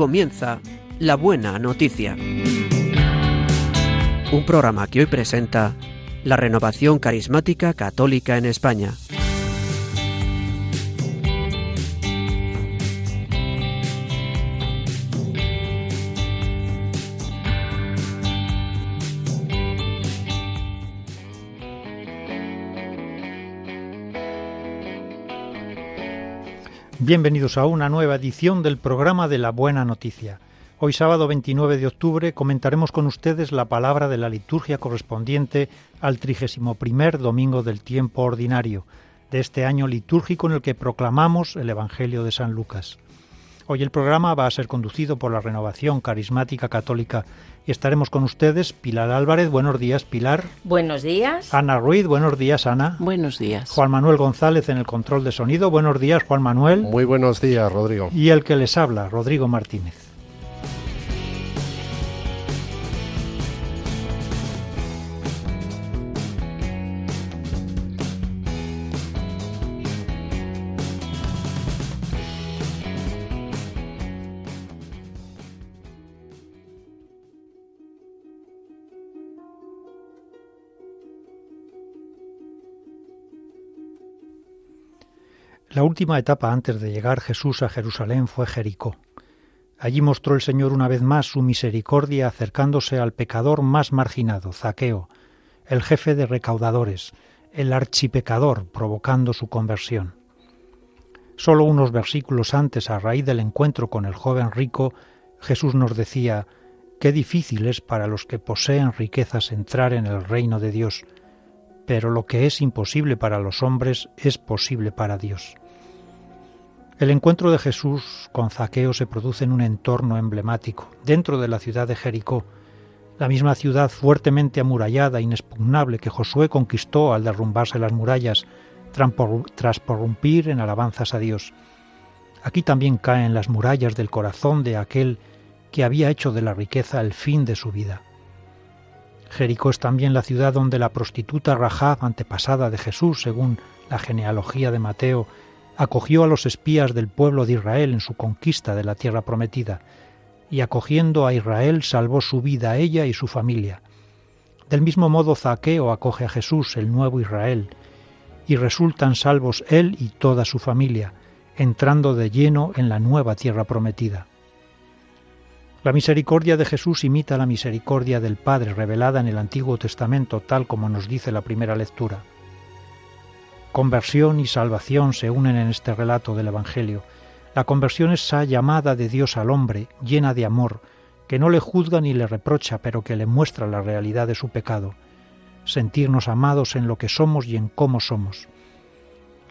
comienza La Buena Noticia. Un programa que hoy presenta la renovación carismática católica en España. Bienvenidos a una nueva edición del programa de la Buena Noticia. Hoy sábado 29 de octubre comentaremos con ustedes la palabra de la liturgia correspondiente al 31 domingo del tiempo ordinario de este año litúrgico en el que proclamamos el Evangelio de San Lucas. Hoy el programa va a ser conducido por la Renovación Carismática Católica y estaremos con ustedes Pilar Álvarez. Buenos días, Pilar. Buenos días. Ana Ruiz. Buenos días, Ana. Buenos días. Juan Manuel González en el control de sonido. Buenos días, Juan Manuel. Muy buenos días, Rodrigo. Y el que les habla, Rodrigo Martínez. La última etapa antes de llegar Jesús a Jerusalén fue Jericó. Allí mostró el Señor una vez más su misericordia acercándose al pecador más marginado, Zaqueo, el jefe de recaudadores, el archipecador, provocando su conversión. Solo unos versículos antes, a raíz del encuentro con el joven rico, Jesús nos decía, qué difícil es para los que poseen riquezas entrar en el reino de Dios, pero lo que es imposible para los hombres es posible para Dios. El encuentro de Jesús con Zaqueo se produce en un entorno emblemático, dentro de la ciudad de Jericó, la misma ciudad fuertemente amurallada, inexpugnable, que Josué conquistó al derrumbarse las murallas tras porrumpir en alabanzas a Dios. Aquí también caen las murallas del corazón de aquel que había hecho de la riqueza el fin de su vida. Jericó es también la ciudad donde la prostituta Rahab, antepasada de Jesús, según la genealogía de Mateo, acogió a los espías del pueblo de Israel en su conquista de la tierra prometida, y acogiendo a Israel salvó su vida a ella y su familia. Del mismo modo Zaqueo acoge a Jesús, el nuevo Israel, y resultan salvos él y toda su familia, entrando de lleno en la nueva tierra prometida. La misericordia de Jesús imita la misericordia del Padre revelada en el Antiguo Testamento, tal como nos dice la primera lectura. Conversión y salvación se unen en este relato del Evangelio. La conversión es esa llamada de Dios al hombre, llena de amor, que no le juzga ni le reprocha, pero que le muestra la realidad de su pecado, sentirnos amados en lo que somos y en cómo somos.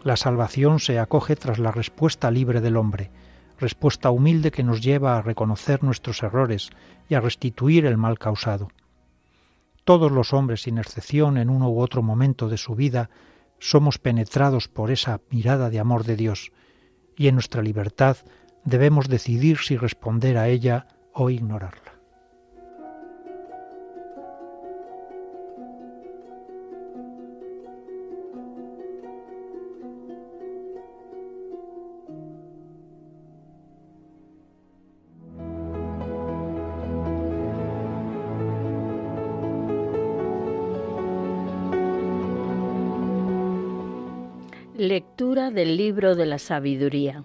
La salvación se acoge tras la respuesta libre del hombre, respuesta humilde que nos lleva a reconocer nuestros errores y a restituir el mal causado. Todos los hombres, sin excepción, en uno u otro momento de su vida, somos penetrados por esa mirada de amor de Dios y en nuestra libertad debemos decidir si responder a ella o ignorarla. Lectura del libro de la sabiduría.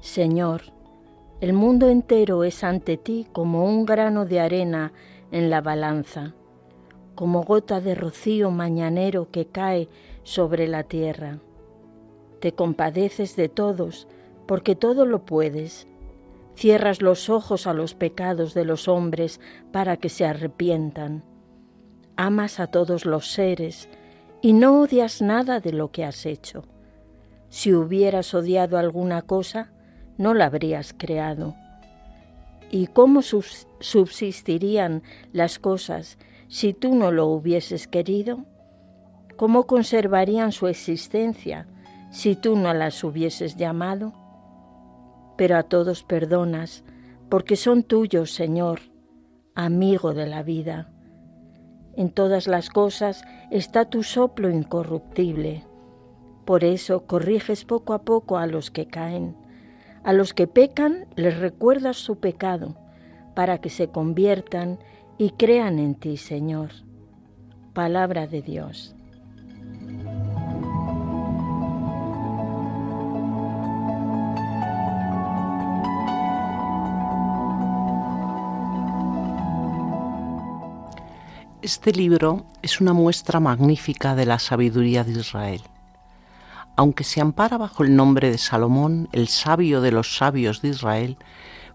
Señor, el mundo entero es ante ti como un grano de arena en la balanza, como gota de rocío mañanero que cae sobre la tierra. Te compadeces de todos, porque todo lo puedes. Cierras los ojos a los pecados de los hombres para que se arrepientan. Amas a todos los seres, y no odias nada de lo que has hecho. Si hubieras odiado alguna cosa, no la habrías creado. ¿Y cómo subsistirían las cosas si tú no lo hubieses querido? ¿Cómo conservarían su existencia si tú no las hubieses llamado? Pero a todos perdonas, porque son tuyos, Señor, amigo de la vida. En todas las cosas está tu soplo incorruptible. Por eso corriges poco a poco a los que caen, A los que pecan les recuerdas su pecado, para que se conviertan y crean en ti, Señor. Palabra de Dios. Este libro es una muestra magnífica de la sabiduría de Israel. Aunque se ampara bajo el nombre de Salomón, el sabio de los sabios de Israel,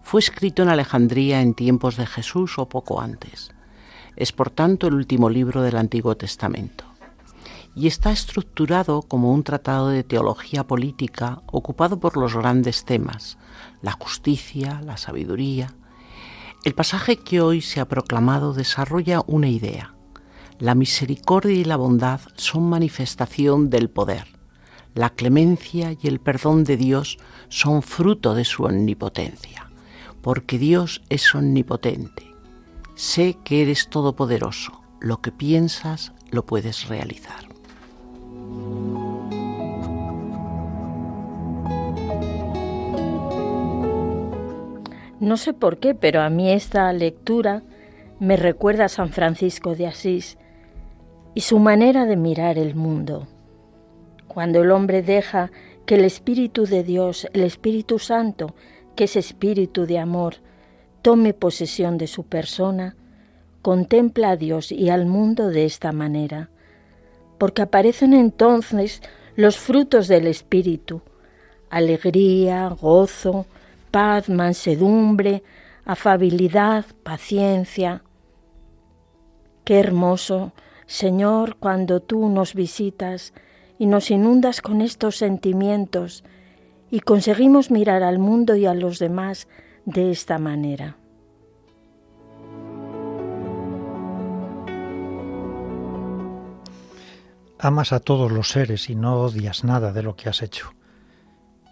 fue escrito en Alejandría en tiempos de Jesús o poco antes. Es por tanto el último libro del Antiguo Testamento. Y está estructurado como un tratado de teología política ocupado por los grandes temas, la justicia, la sabiduría, el pasaje que hoy se ha proclamado desarrolla una idea. La misericordia y la bondad son manifestación del poder. La clemencia y el perdón de Dios son fruto de su omnipotencia, porque Dios es omnipotente. Sé que eres todopoderoso, lo que piensas lo puedes realizar. No sé por qué, pero a mí esta lectura me recuerda a San Francisco de Asís y su manera de mirar el mundo. Cuando el hombre deja que el Espíritu de Dios, el Espíritu Santo, que es Espíritu de amor, tome posesión de su persona, contempla a Dios y al mundo de esta manera, porque aparecen entonces los frutos del Espíritu, alegría, gozo, paz, mansedumbre, afabilidad, paciencia. Qué hermoso, Señor, cuando tú nos visitas y nos inundas con estos sentimientos y conseguimos mirar al mundo y a los demás de esta manera. Amas a todos los seres y no odias nada de lo que has hecho.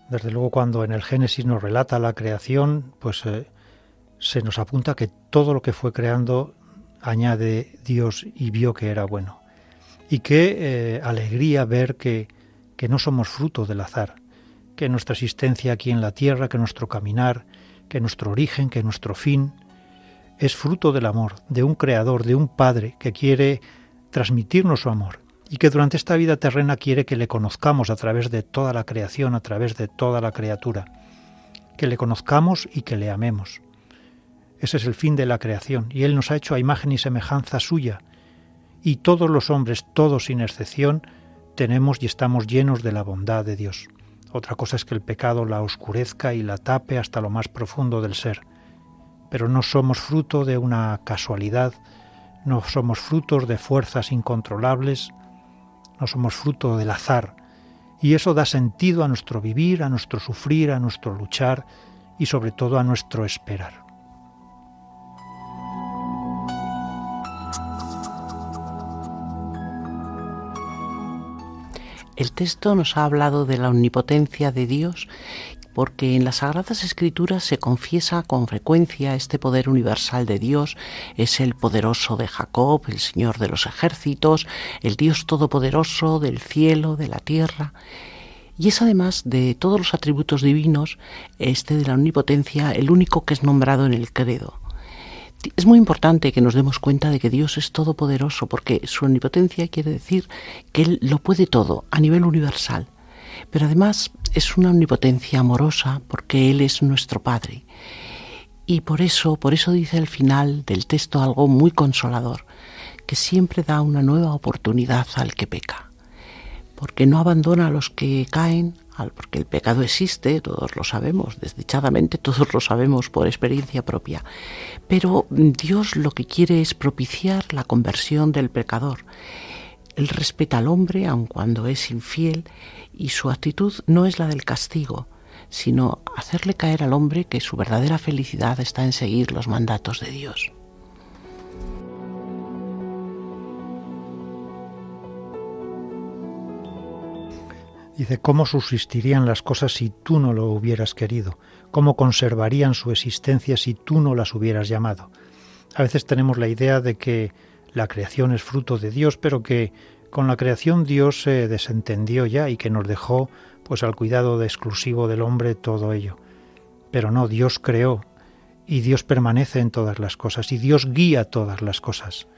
Desde luego cuando en el Génesis nos relata la creación, pues eh, se nos apunta que todo lo que fue creando añade Dios y vio que era bueno. Y qué eh, alegría ver que, que no somos fruto del azar, que nuestra existencia aquí en la tierra, que nuestro caminar, que nuestro origen, que nuestro fin, es fruto del amor, de un creador, de un padre que quiere transmitirnos su amor y que durante esta vida terrena quiere que le conozcamos a través de toda la creación, a través de toda la criatura, que le conozcamos y que le amemos. Ese es el fin de la creación, y Él nos ha hecho a imagen y semejanza suya, y todos los hombres, todos sin excepción, tenemos y estamos llenos de la bondad de Dios. Otra cosa es que el pecado la oscurezca y la tape hasta lo más profundo del ser. Pero no somos fruto de una casualidad, no somos frutos de fuerzas incontrolables, no somos fruto del azar, y eso da sentido a nuestro vivir, a nuestro sufrir, a nuestro luchar y sobre todo a nuestro esperar. El texto nos ha hablado de la omnipotencia de Dios porque en las Sagradas Escrituras se confiesa con frecuencia este poder universal de Dios, es el poderoso de Jacob, el Señor de los ejércitos, el Dios todopoderoso del cielo, de la tierra. Y es además de todos los atributos divinos, este de la omnipotencia, el único que es nombrado en el credo. Es muy importante que nos demos cuenta de que Dios es todopoderoso, porque su omnipotencia quiere decir que Él lo puede todo a nivel universal pero además es una omnipotencia amorosa porque Él es nuestro Padre. Y por eso, por eso dice al final del texto algo muy consolador, que siempre da una nueva oportunidad al que peca, porque no abandona a los que caen, porque el pecado existe, todos lo sabemos, desdichadamente todos lo sabemos por experiencia propia, pero Dios lo que quiere es propiciar la conversión del pecador. Él respeta al hombre aun cuando es infiel y su actitud no es la del castigo, sino hacerle caer al hombre que su verdadera felicidad está en seguir los mandatos de Dios. Dice, ¿cómo subsistirían las cosas si tú no lo hubieras querido? ¿Cómo conservarían su existencia si tú no las hubieras llamado? A veces tenemos la idea de que la creación es fruto de Dios, pero que con la creación Dios se desentendió ya y que nos dejó pues al cuidado de exclusivo del hombre todo ello. Pero no, Dios creó y Dios permanece en todas las cosas y Dios guía todas las cosas.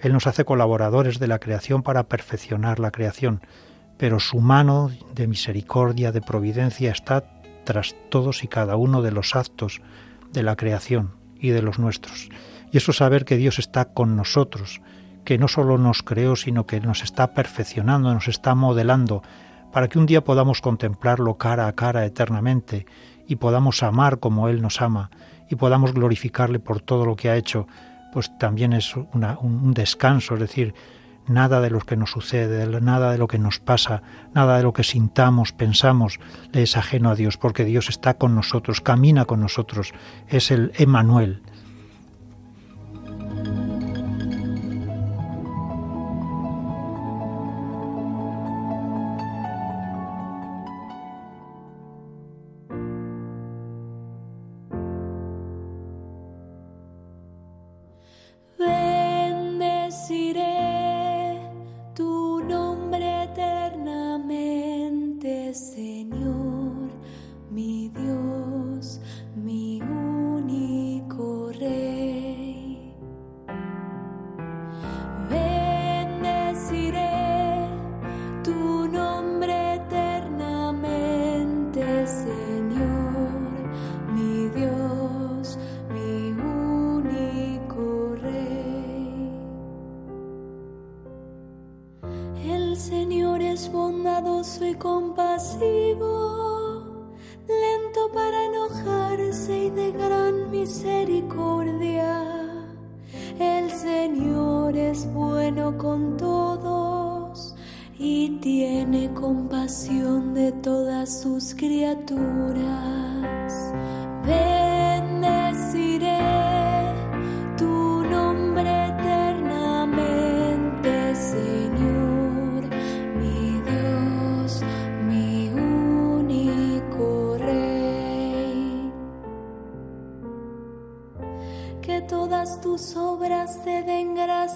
Él nos hace colaboradores de la creación para perfeccionar la creación, pero su mano de misericordia, de providencia está tras todos y cada uno de los actos de la creación y de los nuestros. Y eso saber que Dios está con nosotros, que no solo nos creó, sino que nos está perfeccionando, nos está modelando, para que un día podamos contemplarlo cara a cara eternamente y podamos amar como Él nos ama y podamos glorificarle por todo lo que ha hecho, pues también es un descanso, es decir, nada de lo que nos sucede, nada de lo que nos pasa, nada de lo que sintamos, pensamos, le es ajeno a Dios, porque Dios está con nosotros, camina con nosotros, es el Emanuel,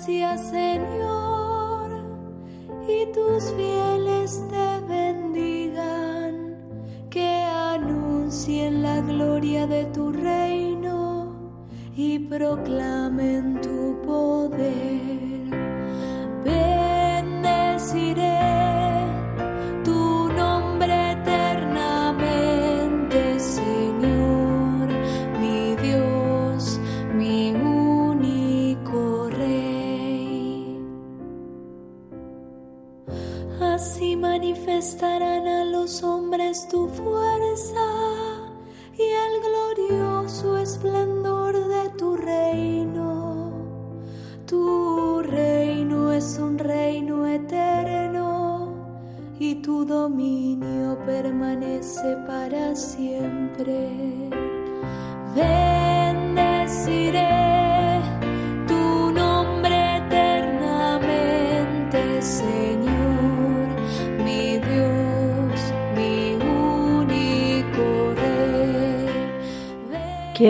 gracias Señor y tus fieles te bendigan, que anuncien la gloria de tu reino y proclamen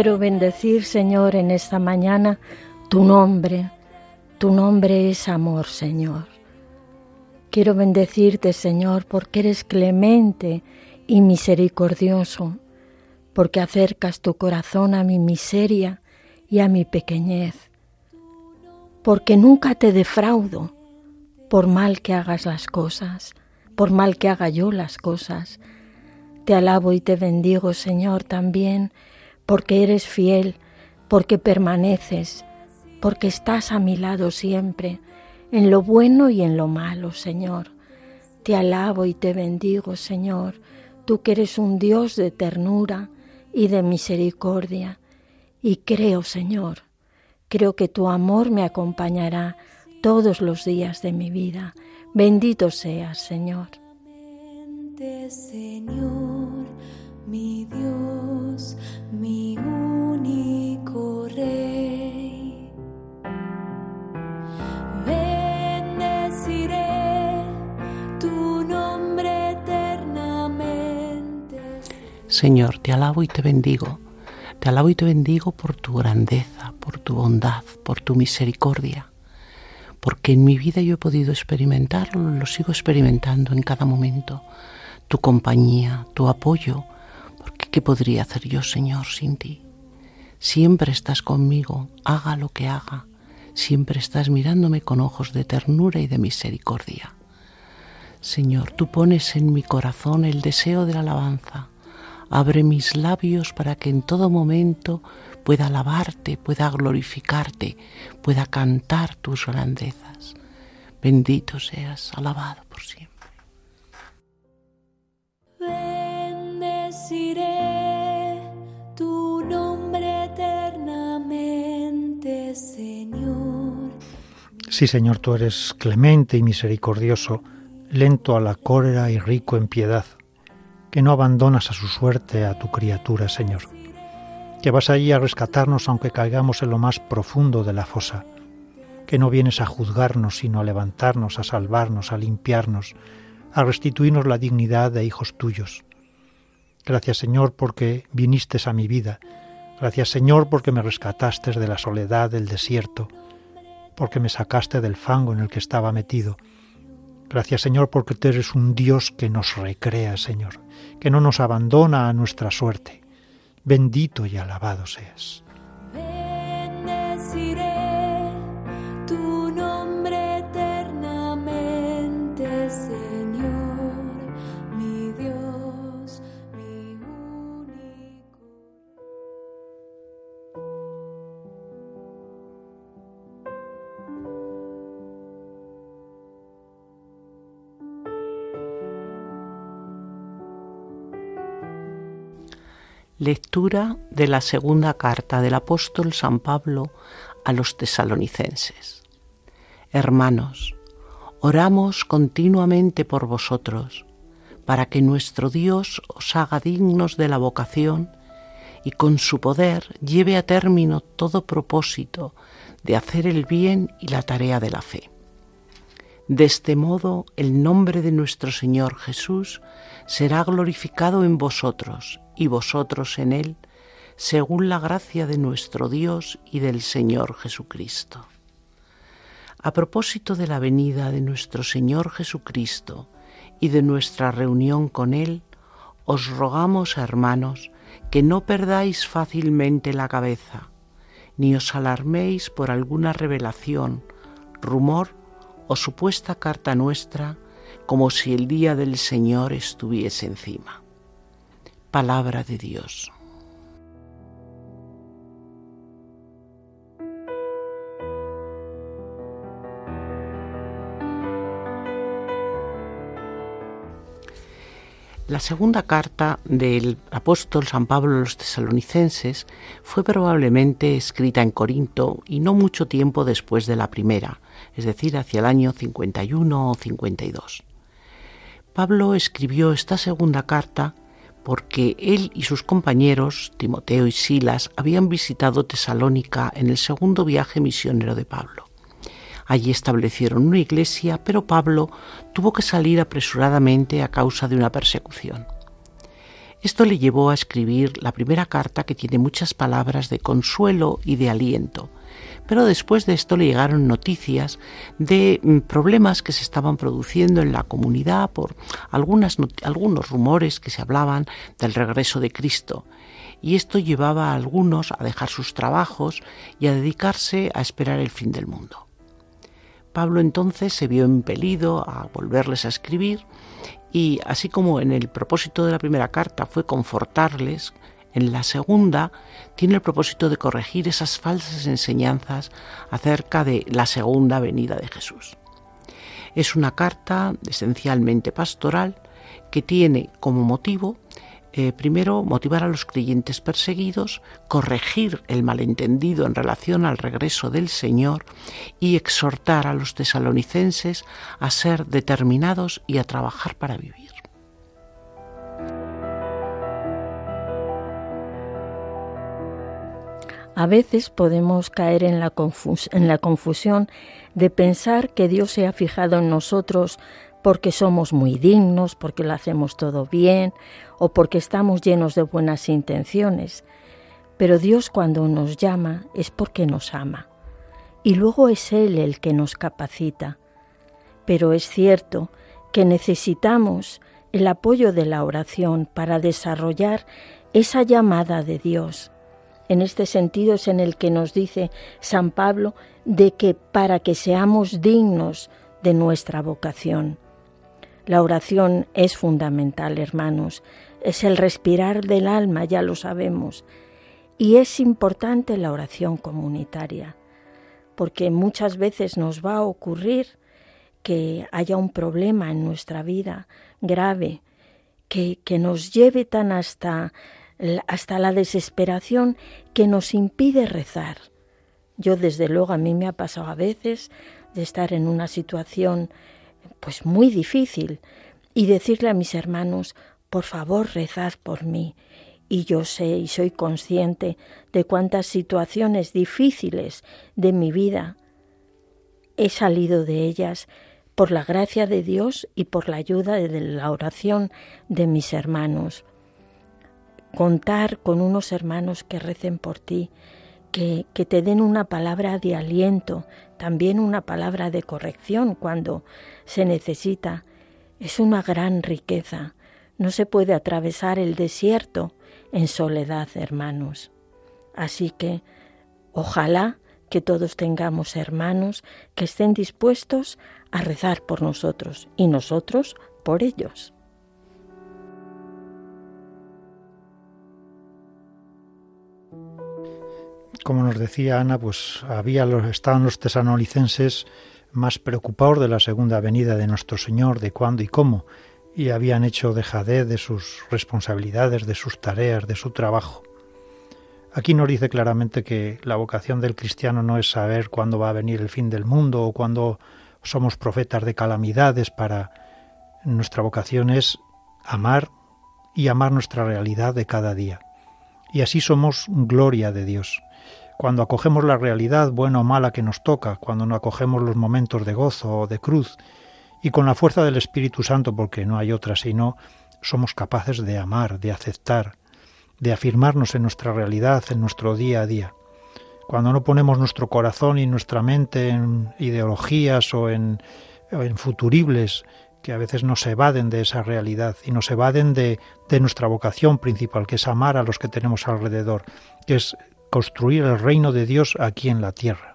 Quiero bendecir, Señor, en esta mañana tu nombre. Tu nombre es amor, Señor. Quiero bendecirte, Señor, porque eres clemente y misericordioso, porque acercas tu corazón a mi miseria y a mi pequeñez, porque nunca te defraudo, por mal que hagas las cosas, por mal que haga yo las cosas. Te alabo y te bendigo, Señor, también porque eres fiel, porque permaneces, porque estás a mi lado siempre, en lo bueno y en lo malo, Señor. Te alabo y te bendigo, Señor, tú que eres un Dios de ternura y de misericordia. Y creo, Señor, creo que tu amor me acompañará todos los días de mi vida. Bendito seas, Señor. Señor, mi Dios, mi único Rey. Bendeciré tu nombre eternamente. Señor, te alabo y te bendigo. Te alabo y te bendigo por tu grandeza, por tu bondad, por tu misericordia. Porque en mi vida yo he podido experimentarlo, lo sigo experimentando en cada momento. Tu compañía, tu apoyo, ¿qué podría hacer yo, Señor, sin ti? Siempre estás conmigo, haga lo que haga. Siempre estás mirándome con ojos de ternura y de misericordia. Señor, tú pones en mi corazón el deseo de la alabanza. Abre mis labios para que en todo momento pueda alabarte, pueda glorificarte, pueda cantar tus grandezas. Bendito seas, alabado por siempre. Bendeciré tu nombre eternamente, Señor. Sí, Señor, tú eres clemente y misericordioso, lento a la cólera y rico en piedad, que no abandonas a su suerte a tu criatura, Señor, que vas allí a rescatarnos aunque caigamos en lo más profundo de la fosa que no vienes a juzgarnos, sino a levantarnos, a salvarnos, a limpiarnos, a restituirnos la dignidad de hijos tuyos. Gracias Señor porque viniste a mi vida. Gracias Señor porque me rescataste de la soledad del desierto, porque me sacaste del fango en el que estaba metido. Gracias Señor porque tú eres un Dios que nos recrea, Señor, que no nos abandona a nuestra suerte. Bendito y alabado seas. Lectura de la segunda carta del apóstol San Pablo a los tesalonicenses. Hermanos, oramos continuamente por vosotros, para que nuestro Dios os haga dignos de la vocación y con su poder lleve a término todo propósito de hacer el bien y la tarea de la fe. De este modo, el nombre de nuestro Señor Jesús será glorificado en vosotros y vosotros en él, según la gracia de nuestro Dios y del Señor Jesucristo. A propósito de la venida de nuestro Señor Jesucristo y de nuestra reunión con Él, os rogamos, hermanos, que no perdáis fácilmente la cabeza, ni os alarméis por alguna revelación, rumor o supuesta carta nuestra, como si el día del Señor estuviese encima palabra de Dios. La segunda carta del apóstol San Pablo a los tesalonicenses fue probablemente escrita en Corinto y no mucho tiempo después de la primera, es decir, hacia el año 51 o 52. Pablo escribió esta segunda carta porque él y sus compañeros, Timoteo y Silas, habían visitado Tesalónica en el segundo viaje misionero de Pablo. Allí establecieron una iglesia, pero Pablo tuvo que salir apresuradamente a causa de una persecución. Esto le llevó a escribir la primera carta que tiene muchas palabras de consuelo y de aliento, pero después de esto le llegaron noticias de mm, problemas que se estaban produciendo en la comunidad por algunos rumores que se hablaban del regreso de Cristo. Y esto llevaba a algunos a dejar sus trabajos y a dedicarse a esperar el fin del mundo. Pablo entonces se vio impelido a volverles a escribir y así como en el propósito de la primera carta fue confortarles, en la segunda tiene el propósito de corregir esas falsas enseñanzas acerca de la segunda venida de Jesús. Es una carta esencialmente pastoral que tiene como motivo eh, primero, motivar a los creyentes perseguidos, corregir el malentendido en relación al regreso del Señor y exhortar a los tesalonicenses a ser determinados y a trabajar para vivir. A veces podemos caer en la, confusión de pensar que Dios se ha fijado en nosotros porque somos muy dignos, porque lo hacemos todo bien o porque estamos llenos de buenas intenciones. Pero Dios cuando nos llama es porque nos ama. Y luego es Él el que nos capacita. Pero es cierto que necesitamos el apoyo de la oración para desarrollar esa llamada de Dios. En este sentido es en el que nos dice San Pablo de que para que seamos dignos de nuestra vocación. La oración es fundamental, hermanos, es el respirar del alma, ya lo sabemos, y es importante la oración comunitaria, porque muchas veces nos va a ocurrir que haya un problema en nuestra vida grave, que, que nos lleve tan hasta, hasta la desesperación que nos impide rezar. Yo desde luego a mí me ha pasado a veces de estar en una situación pues muy difícil y decirle a mis hermanos, por favor, rezad por mí. Y yo sé y soy consciente de cuántas situaciones difíciles de mi vida he salido de ellas por la gracia de Dios y por la ayuda de la oración de mis hermanos. Contar con unos hermanos que recen por ti, que, que, te den una palabra de aliento, también una palabra de corrección cuando se necesita, es una gran riqueza. No se puede atravesar el desierto en soledad, hermanos. Así que ojalá que todos tengamos hermanos que estén dispuestos a rezar por nosotros y nosotros por ellos. Como nos decía Ana, pues había los, estaban los tesanolicenses más preocupados de la segunda venida de nuestro Señor, de cuándo y cómo, y habían hecho dejadez de sus responsabilidades, de sus tareas, de su trabajo. Aquí nos dice claramente que la vocación del cristiano no es saber cuándo va a venir el fin del mundo o cuándo somos profetas de calamidades para nuestra vocación es amar y amar nuestra realidad de cada día. Y así somos gloria de Dios. Cuando acogemos la realidad buena o mala que nos toca, cuando no acogemos los momentos de gozo o de cruz, y con la fuerza del Espíritu Santo, porque no hay otra sino, somos capaces de amar, de aceptar, de afirmarnos en nuestra realidad, en nuestro día a día. Cuando no ponemos nuestro corazón y nuestra mente en ideologías o en, en futuribles que a veces nos evaden de esa realidad y nos evaden de, de nuestra vocación principal, que es amar a los que tenemos alrededor, que es construir el reino de Dios aquí en la tierra.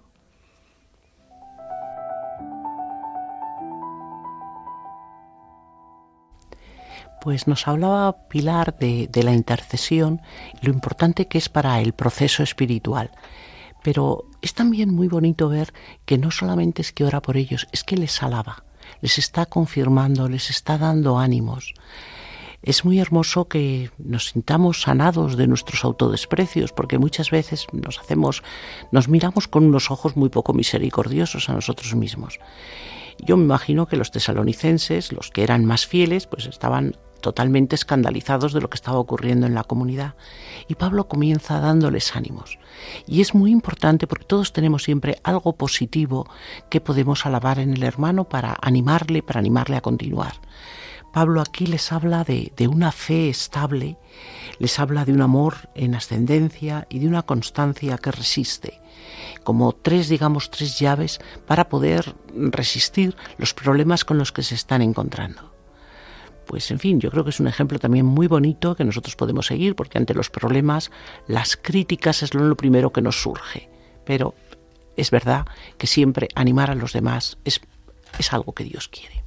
Pues nos hablaba Pilar de, la intercesión lo importante que es para el proceso espiritual. Pero es también muy bonito ver que no solamente es que ora por ellos, es que les alaba, les está confirmando, les está dando ánimos. Es muy hermoso que nos sintamos sanados de nuestros autodesprecios, porque muchas veces nos hacemos, nos miramos con unos ojos muy poco misericordiosos a nosotros mismos. Yo me imagino que los tesalonicenses, los que eran más fieles, pues estaban totalmente escandalizados de lo que estaba ocurriendo en la comunidad. Y Pablo comienza dándoles ánimos. Y es muy importante porque todos tenemos siempre algo positivo que podemos alabar en el hermano para animarle, para animarle a continuar. Pablo aquí les habla de, de una fe estable, les habla de un amor en ascendencia y de una constancia que resiste como tres, digamos, tres llaves para poder resistir los problemas con los que se están encontrando pues en fin, yo creo que es un ejemplo también muy bonito que nosotros podemos seguir, porque ante los problemas las críticas es lo primero que nos surge. Pero es verdad que siempre animar a los demás es, es algo que Dios quiere.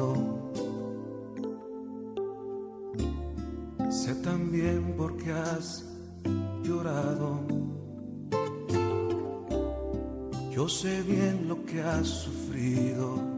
Yo sé bien lo que has sufrido.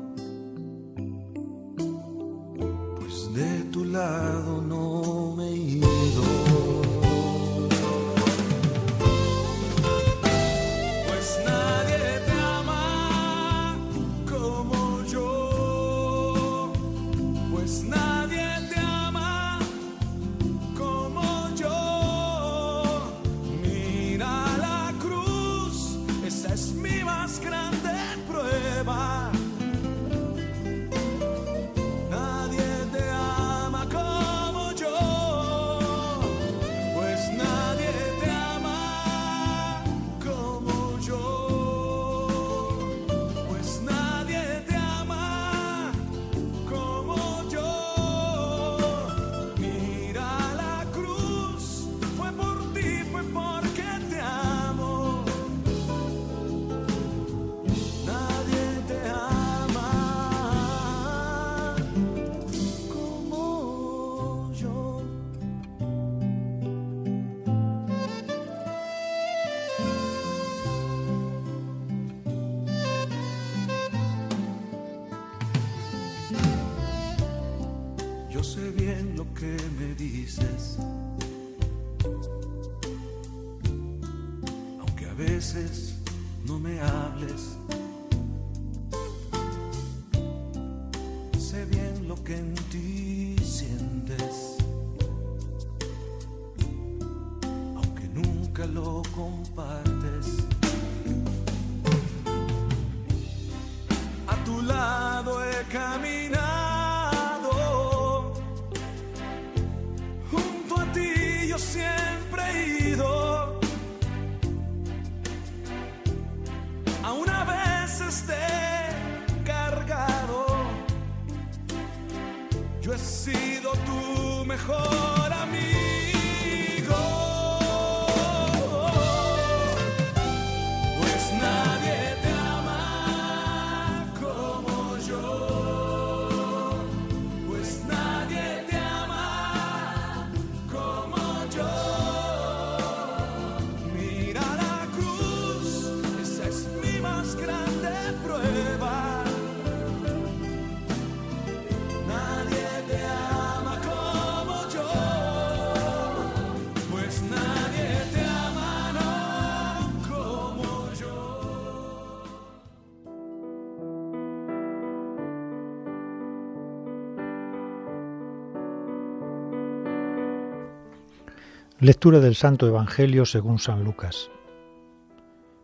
Lectura del Santo Evangelio según San Lucas.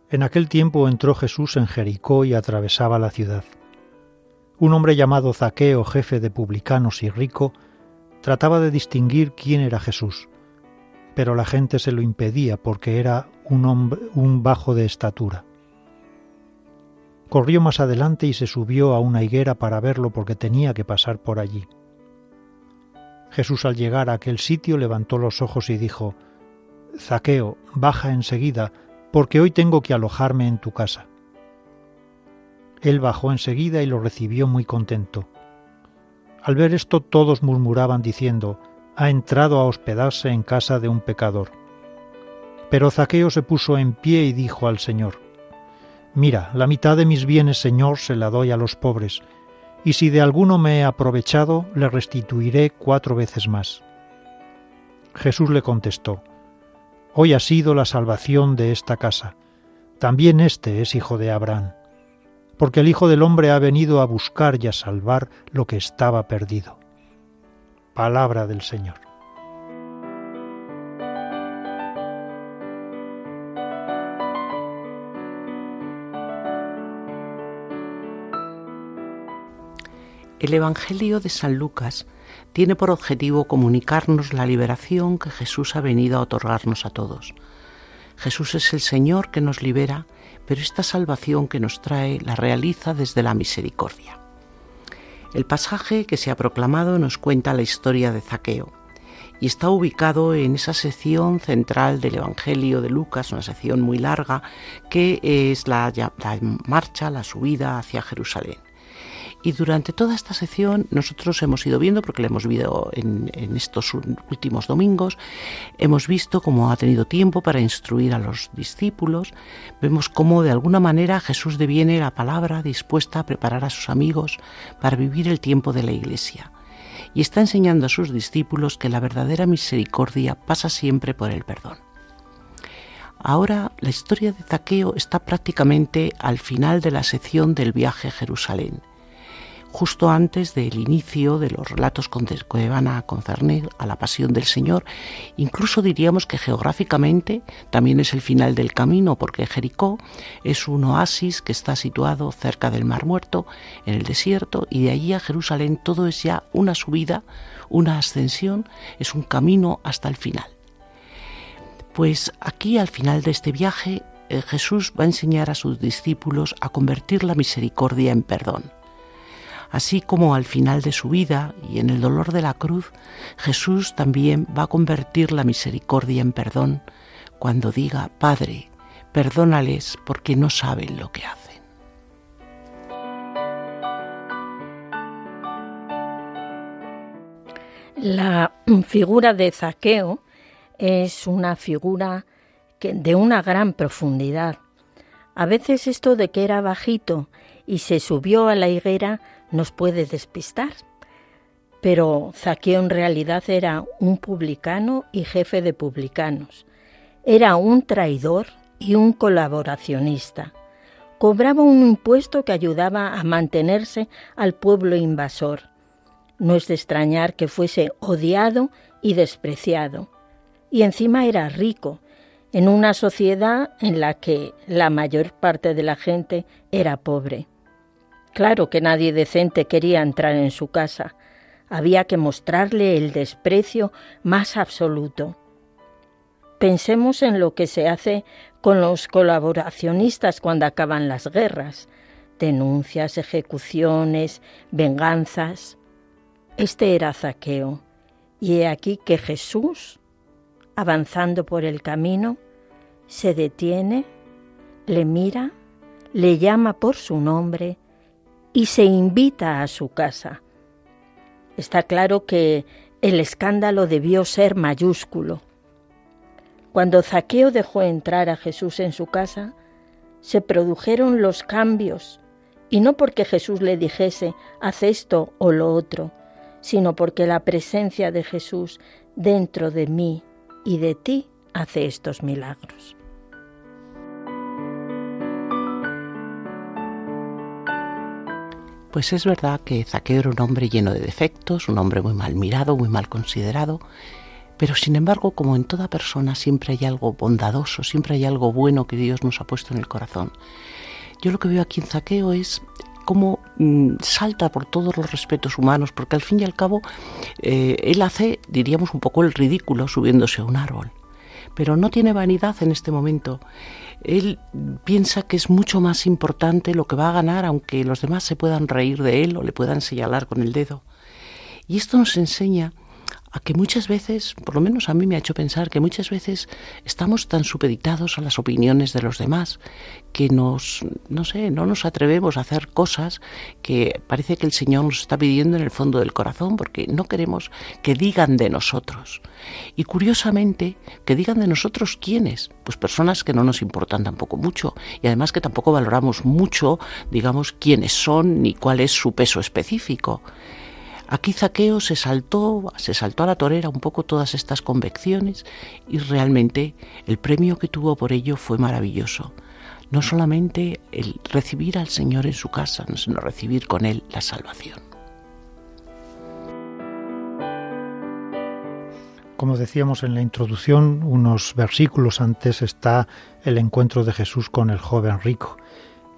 En aquel tiempo entró Jesús en Jericó y atravesaba la ciudad. Un hombre llamado Zaqueo, jefe de publicanos y rico, trataba de distinguir quién era Jesús, pero la gente se lo impedía porque era un hombre un bajo de estatura. Corrió más adelante y se subió a una higuera para verlo porque tenía que pasar por allí. Jesús al llegar a aquel sitio levantó los ojos y dijo, Zaqueo, baja enseguida, porque hoy tengo que alojarme en tu casa. Él bajó enseguida y lo recibió muy contento. Al ver esto todos murmuraban diciendo, ha entrado a hospedarse en casa de un pecador. Pero Zaqueo se puso en pie y dijo al Señor, Mira, la mitad de mis bienes, Señor, se la doy a los pobres, y si de alguno me he aprovechado, le restituiré cuatro veces más. Jesús le contestó, Hoy ha sido la salvación de esta casa. También éste es hijo de Abraham, porque el Hijo del Hombre ha venido a buscar y a salvar lo que estaba perdido. Palabra del Señor. El Evangelio de San Lucas tiene por objetivo comunicarnos la liberación que Jesús ha venido a otorgarnos a todos. Jesús es el Señor que nos libera, pero esta salvación que nos trae la realiza desde la misericordia. El pasaje que se ha proclamado nos cuenta la historia de Zaqueo y está ubicado en esa sección central del Evangelio de Lucas, una sección muy larga, que es la, la marcha, la subida hacia Jerusalén. Y durante toda esta sección nosotros hemos ido viendo, porque la hemos visto en, estos últimos domingos, hemos visto cómo ha tenido tiempo para instruir a los discípulos, vemos cómo de alguna manera Jesús deviene la palabra dispuesta a preparar a sus amigos para vivir el tiempo de la iglesia. Y está enseñando a sus discípulos que la verdadera misericordia pasa siempre por el perdón. Ahora la historia de Zaqueo está prácticamente al final de la sección del viaje a Jerusalén justo antes del inicio de los relatos que van a concernir a la pasión del Señor. Incluso diríamos que geográficamente también es el final del camino, porque Jericó es un oasis que está situado cerca del Mar Muerto, en el desierto, y de allí a Jerusalén todo es ya una subida, una ascensión, es un camino hasta el final. Pues aquí al final de este viaje eh, Jesús va a enseñar a sus discípulos a convertir la misericordia en perdón Así como al final de su vida y en el dolor de la cruz, Jesús también va a convertir la misericordia en perdón cuando diga, Padre, perdónales porque no saben lo que hacen. La figura de Zaqueo es una figura de una gran profundidad. A veces esto de que era bajito y se subió a la higuera nos puede despistar. Pero Zaqueo en realidad era un publicano y jefe de publicanos. Era un traidor y un colaboracionista. Cobraba un impuesto que ayudaba a mantenerse al pueblo invasor. No es de extrañar que fuese odiado y despreciado. Y encima era rico, en una sociedad en la que la mayor parte de la gente era pobre. Claro que nadie decente quería entrar en su casa. Había que mostrarle el desprecio más absoluto. Pensemos en lo que se hace con los colaboracionistas cuando acaban las guerras. Denuncias, ejecuciones, venganzas. Este era Zaqueo. Y he aquí que Jesús, avanzando por el camino, se detiene, le mira, le llama por su nombre, y se invita a su casa. Está claro que el escándalo debió ser mayúsculo. Cuando Zaqueo dejó entrar a Jesús en su casa, se produjeron los cambios, y no porque Jesús le dijese, haz esto o lo otro, sino porque la presencia de Jesús dentro de mí y de ti hace estos milagros. Pues es verdad que Zaqueo era un hombre lleno de defectos, un hombre muy mal mirado, muy mal considerado, pero sin embargo, como en toda persona, siempre hay algo bondadoso, siempre hay algo bueno que Dios nos ha puesto en el corazón. Yo lo que veo aquí en Zaqueo es cómo mm, salta por todos los respetos humanos, porque al fin y al cabo eh, él hace, diríamos, un poco el ridículo subiéndose a un árbol pero no tiene vanidad en este momento. Él piensa que es mucho más importante lo que va a ganar, aunque los demás se puedan reír de él o le puedan señalar con el dedo. Y esto nos enseña a que muchas veces, por lo menos a mí me ha hecho pensar que muchas veces estamos tan supeditados a las opiniones de los demás que nos, no sé, no nos atrevemos a hacer cosas que parece que el Señor nos está pidiendo en el fondo del corazón porque no queremos que digan de nosotros. Y curiosamente, que digan de nosotros quiénes, pues personas que no nos importan tampoco mucho y además que tampoco valoramos mucho, digamos, quiénes son ni cuál es su peso específico. Aquí Zaqueo se saltó, se saltó a la torera un poco todas estas convicciones y realmente el premio que tuvo por ello fue maravilloso. No solamente el recibir al Señor en su casa, sino recibir con Él la salvación. Como decíamos en la introducción, unos versículos antes está el encuentro de Jesús con el joven rico.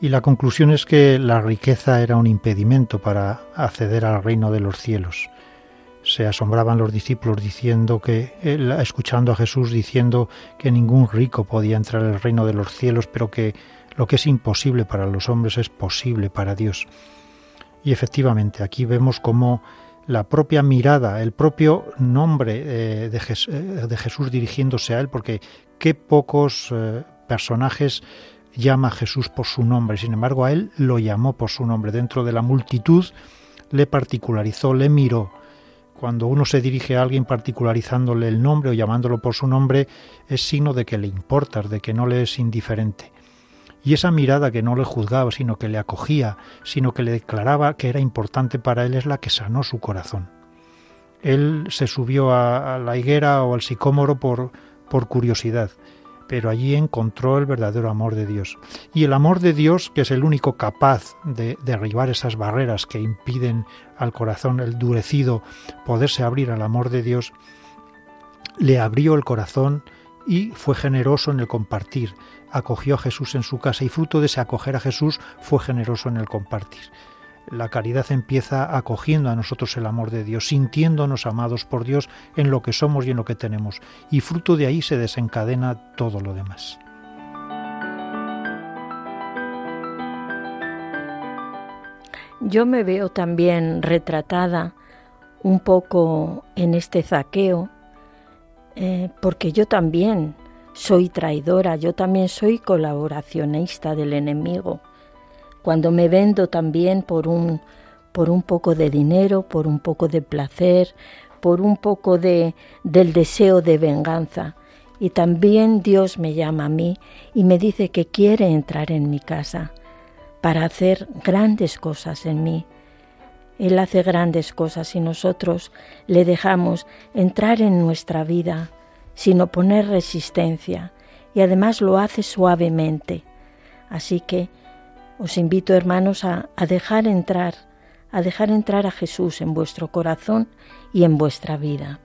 Y la conclusión es que la riqueza era un impedimento para acceder al reino de los cielos. Se asombraban los discípulos diciendo que, escuchando a Jesús diciendo que ningún rico podía entrar al reino de los cielos, pero que lo que es imposible para los hombres es posible para Dios. Y efectivamente, aquí vemos cómo la propia mirada, el propio nombre eh, de, Jesús dirigiéndose a él, porque qué pocos eh, personajes llama Jesús por su nombre, sin embargo a él lo llamó por su nombre. Dentro de la multitud le particularizó, le miró. Cuando uno se dirige a alguien particularizándole el nombre o llamándolo por su nombre, es signo de que le importas, de que no le es indiferente. Y esa mirada que no le juzgaba, sino que le acogía, sino que le declaraba que era importante para él, es la que sanó su corazón. Él se subió a, la higuera o al sicómoro por, por curiosidad, pero allí encontró el verdadero amor de Dios. Y el amor de Dios, que es el único capaz de derribar esas barreras que impiden al corazón el durecido poderse abrir al amor de Dios, le abrió el corazón y fue generoso en el compartir. Acogió a Jesús en su casa y fruto de ese acoger a Jesús fue generoso en el compartir la caridad empieza acogiendo a nosotros el amor de Dios, sintiéndonos amados por Dios en lo que somos y en lo que tenemos. Y fruto de ahí se desencadena todo lo demás. Yo me veo también retratada un poco en este zaqueo, eh, porque yo también soy traidora, yo también soy colaboracionista del enemigo cuando me vendo también por un, por un poco de dinero, por un poco de placer, por un poco de, del deseo de venganza. Y también Dios me llama a mí y me dice que quiere entrar en mi casa para hacer grandes cosas en mí. Él hace grandes cosas y nosotros le dejamos entrar en nuestra vida sin oponer resistencia y además lo hace suavemente. Así que os invito, hermanos, a, dejar entrar, a dejar entrar a Jesús en vuestro corazón y en vuestra vida.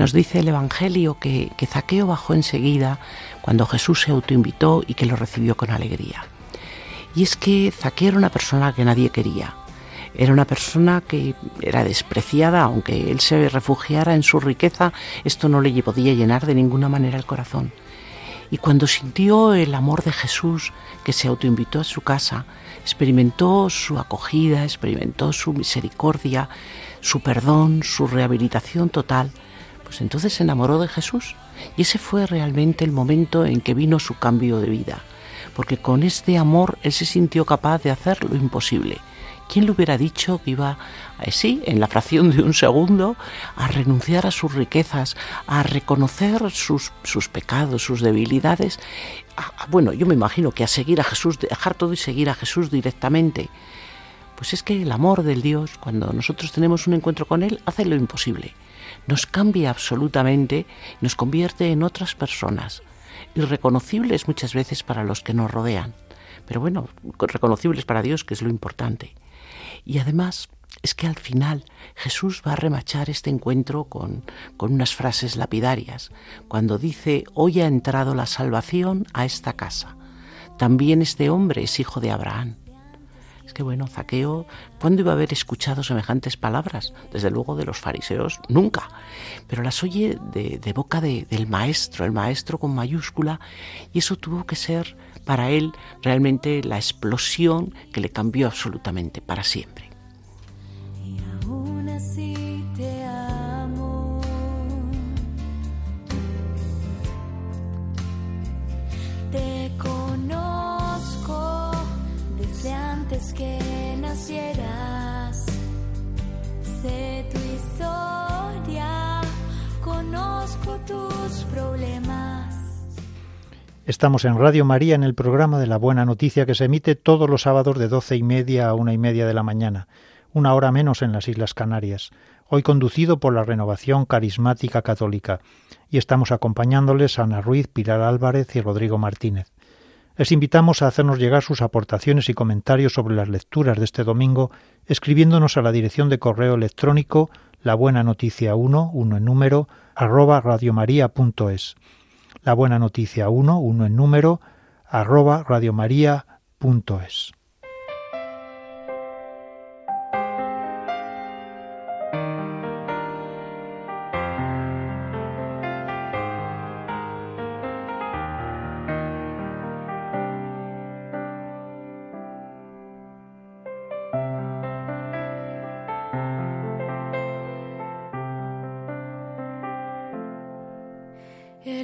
Nos dice el Evangelio que, que Zaqueo bajó enseguida cuando Jesús se autoinvitó y que lo recibió con alegría. Y es que Zaqueo era una persona que nadie quería. Era una persona que era despreciada, aunque él se refugiara en su riqueza, esto no le podía llenar de ninguna manera el corazón. Y cuando sintió el amor de Jesús, que se autoinvitó a su casa, experimentó su acogida, experimentó su misericordia, su perdón, su rehabilitación total, pues entonces se enamoró de Jesús. Y ese fue realmente el momento en que vino su cambio de vida, porque con este amor él se sintió capaz de hacer lo imposible ¿Quién le hubiera dicho que iba, eh, en la fracción de un segundo, a renunciar a sus riquezas, a reconocer sus, sus pecados, sus debilidades? bueno, yo me imagino que a seguir a Jesús, dejar todo y seguir a Jesús directamente. Pues es que el amor del Dios, cuando nosotros tenemos un encuentro con Él, hace lo imposible. Nos cambia absolutamente, nos convierte en otras personas, irreconocibles muchas veces para los que nos rodean pero bueno, reconocibles para Dios, que es lo importante. Y además es que al final Jesús va a remachar este encuentro con, con unas frases lapidarias, cuando dice, hoy ha entrado la salvación a esta casa. También este hombre es hijo de Abraham. Es que bueno, Zaqueo, ¿cuándo iba a haber escuchado semejantes palabras? Desde luego de los fariseos, nunca. Pero las oye de, boca de, del maestro, el maestro con mayúscula, y eso tuvo que ser para él realmente la explosión que le cambió absolutamente para siempre. Y aún así Estamos en Radio María en el programa de la Buena Noticia que se emite todos los sábados de doce y media a una y media de la mañana, una hora menos en las Islas Canarias, hoy conducido por la Renovación Carismática Católica, y estamos acompañándoles Ana Ruiz, Pilar Álvarez y Rodrigo Martínez. Les invitamos a hacernos llegar sus aportaciones y comentarios sobre las lecturas de este domingo, escribiéndonos a la dirección de correo electrónico la buena noticia 1, 1 en número, arroba radiomaria.es la buena noticia 1, 1 en número, arroba radiomaria.es.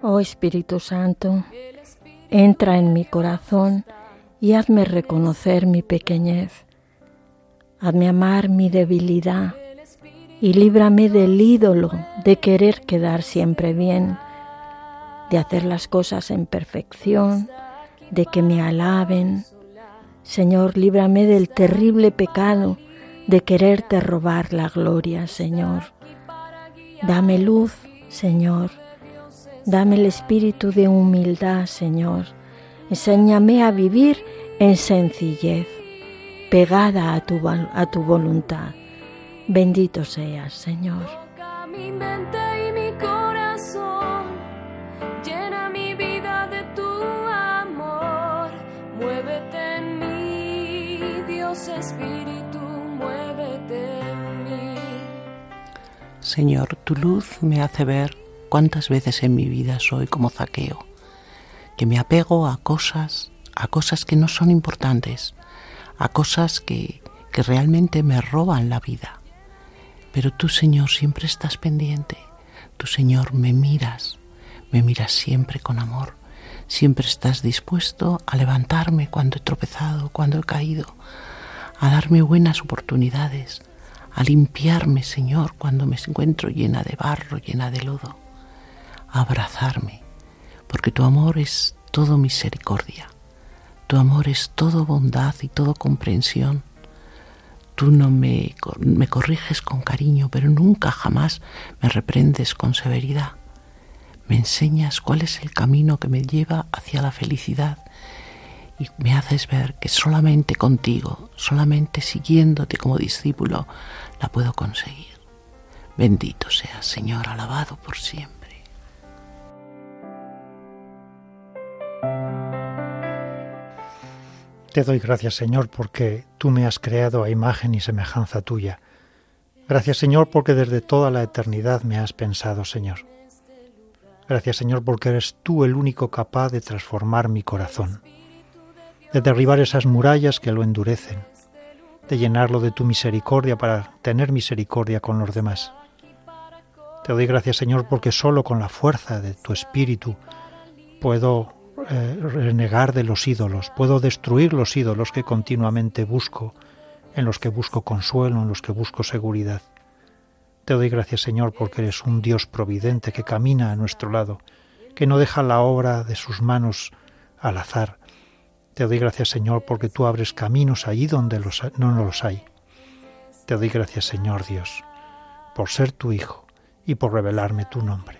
Oh Espíritu Santo, entra en mi corazón y hazme reconocer mi pequeñez. Hazme amar mi debilidad y líbrame del ídolo de querer quedar siempre bien, de hacer las cosas en perfección, de que me alaben. Señor, líbrame del terrible pecado de quererte robar la gloria, Señor. Dame luz, Señor Dame el espíritu de humildad, Señor. Enséñame a vivir en sencillez, pegada a tu, a tu voluntad. Bendito seas, Señor. Toca mi mente y mi corazón, llena mi vida de tu amor, muévete en mí, Dios Espíritu, muévete en mí. Señor, tu luz me hace ver cuántas veces en mi vida soy como zaqueo, que me apego a cosas, a cosas que no son importantes, a cosas que, que realmente me roban la vida. Pero tú, Señor, siempre estás pendiente. Tú, Señor, me miras, me miras siempre con amor. Siempre estás dispuesto a levantarme cuando he tropezado, cuando he caído, a darme buenas oportunidades, a limpiarme, Señor, cuando me encuentro llena de barro, llena de lodo, abrazarme, porque tu amor es todo misericordia, tu amor es todo bondad y todo comprensión. Tú no me, me corriges con cariño, pero nunca jamás me reprendes con severidad. Me enseñas cuál es el camino que me lleva hacia la felicidad y me haces ver que solamente contigo, solamente siguiéndote como discípulo, la puedo conseguir. Bendito seas, Señor, alabado por siempre. Te doy gracias, Señor, porque tú me has creado a imagen y semejanza tuya. Gracias, Señor, porque desde toda la eternidad me has pensado, Señor. Gracias, Señor, porque eres tú el único capaz de transformar mi corazón, de derribar esas murallas que lo endurecen, de llenarlo de tu misericordia para tener misericordia con los demás. Te doy gracias, Señor, porque solo con la fuerza de tu Espíritu puedo eh, renegar de los ídolos, puedo destruir los ídolos que continuamente busco, en los que busco consuelo, en los que busco seguridad. Te doy gracias, Señor, porque eres un Dios providente que camina a nuestro lado, que no deja la obra de sus manos al azar. Te doy gracias, Señor, porque tú abres caminos allí donde los, no los hay. Te doy gracias, Señor Dios, por ser tu Hijo y por revelarme tu nombre.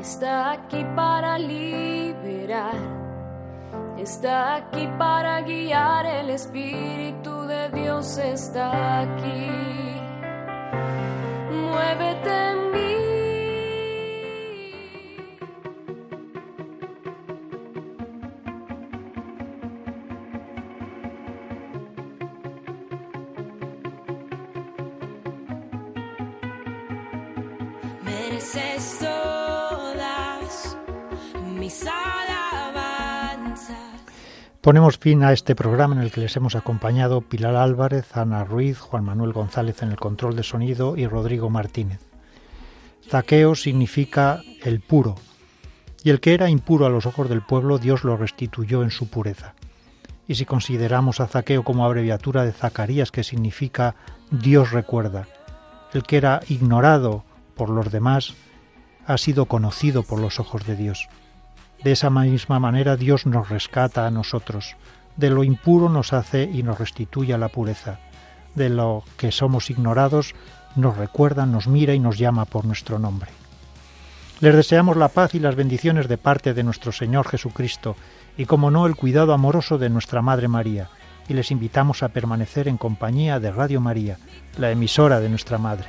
Está aquí para liberar, está aquí para guiar, el Espíritu de Dios está aquí. Muévete en mí. Ponemos fin a este programa en el que les hemos acompañado Pilar Álvarez, Ana Ruiz, Juan Manuel González en el control de sonido y Rodrigo Martínez. Zaqueo significa el puro, y el que era impuro a los ojos del pueblo, Dios lo restituyó en su pureza. Y si consideramos a Zaqueo como abreviatura de Zacarías, que significa Dios recuerda, el que era ignorado por los demás, ha sido conocido por los ojos de Dios. De esa misma manera Dios nos rescata a nosotros, de lo impuro nos hace y nos restituye a la pureza, de lo que somos ignorados nos recuerda, nos mira y nos llama por nuestro nombre. Les deseamos la paz y las bendiciones de parte de nuestro Señor Jesucristo y, como no, el cuidado amoroso de nuestra Madre María, y les invitamos a permanecer en compañía de Radio María, la emisora de nuestra Madre.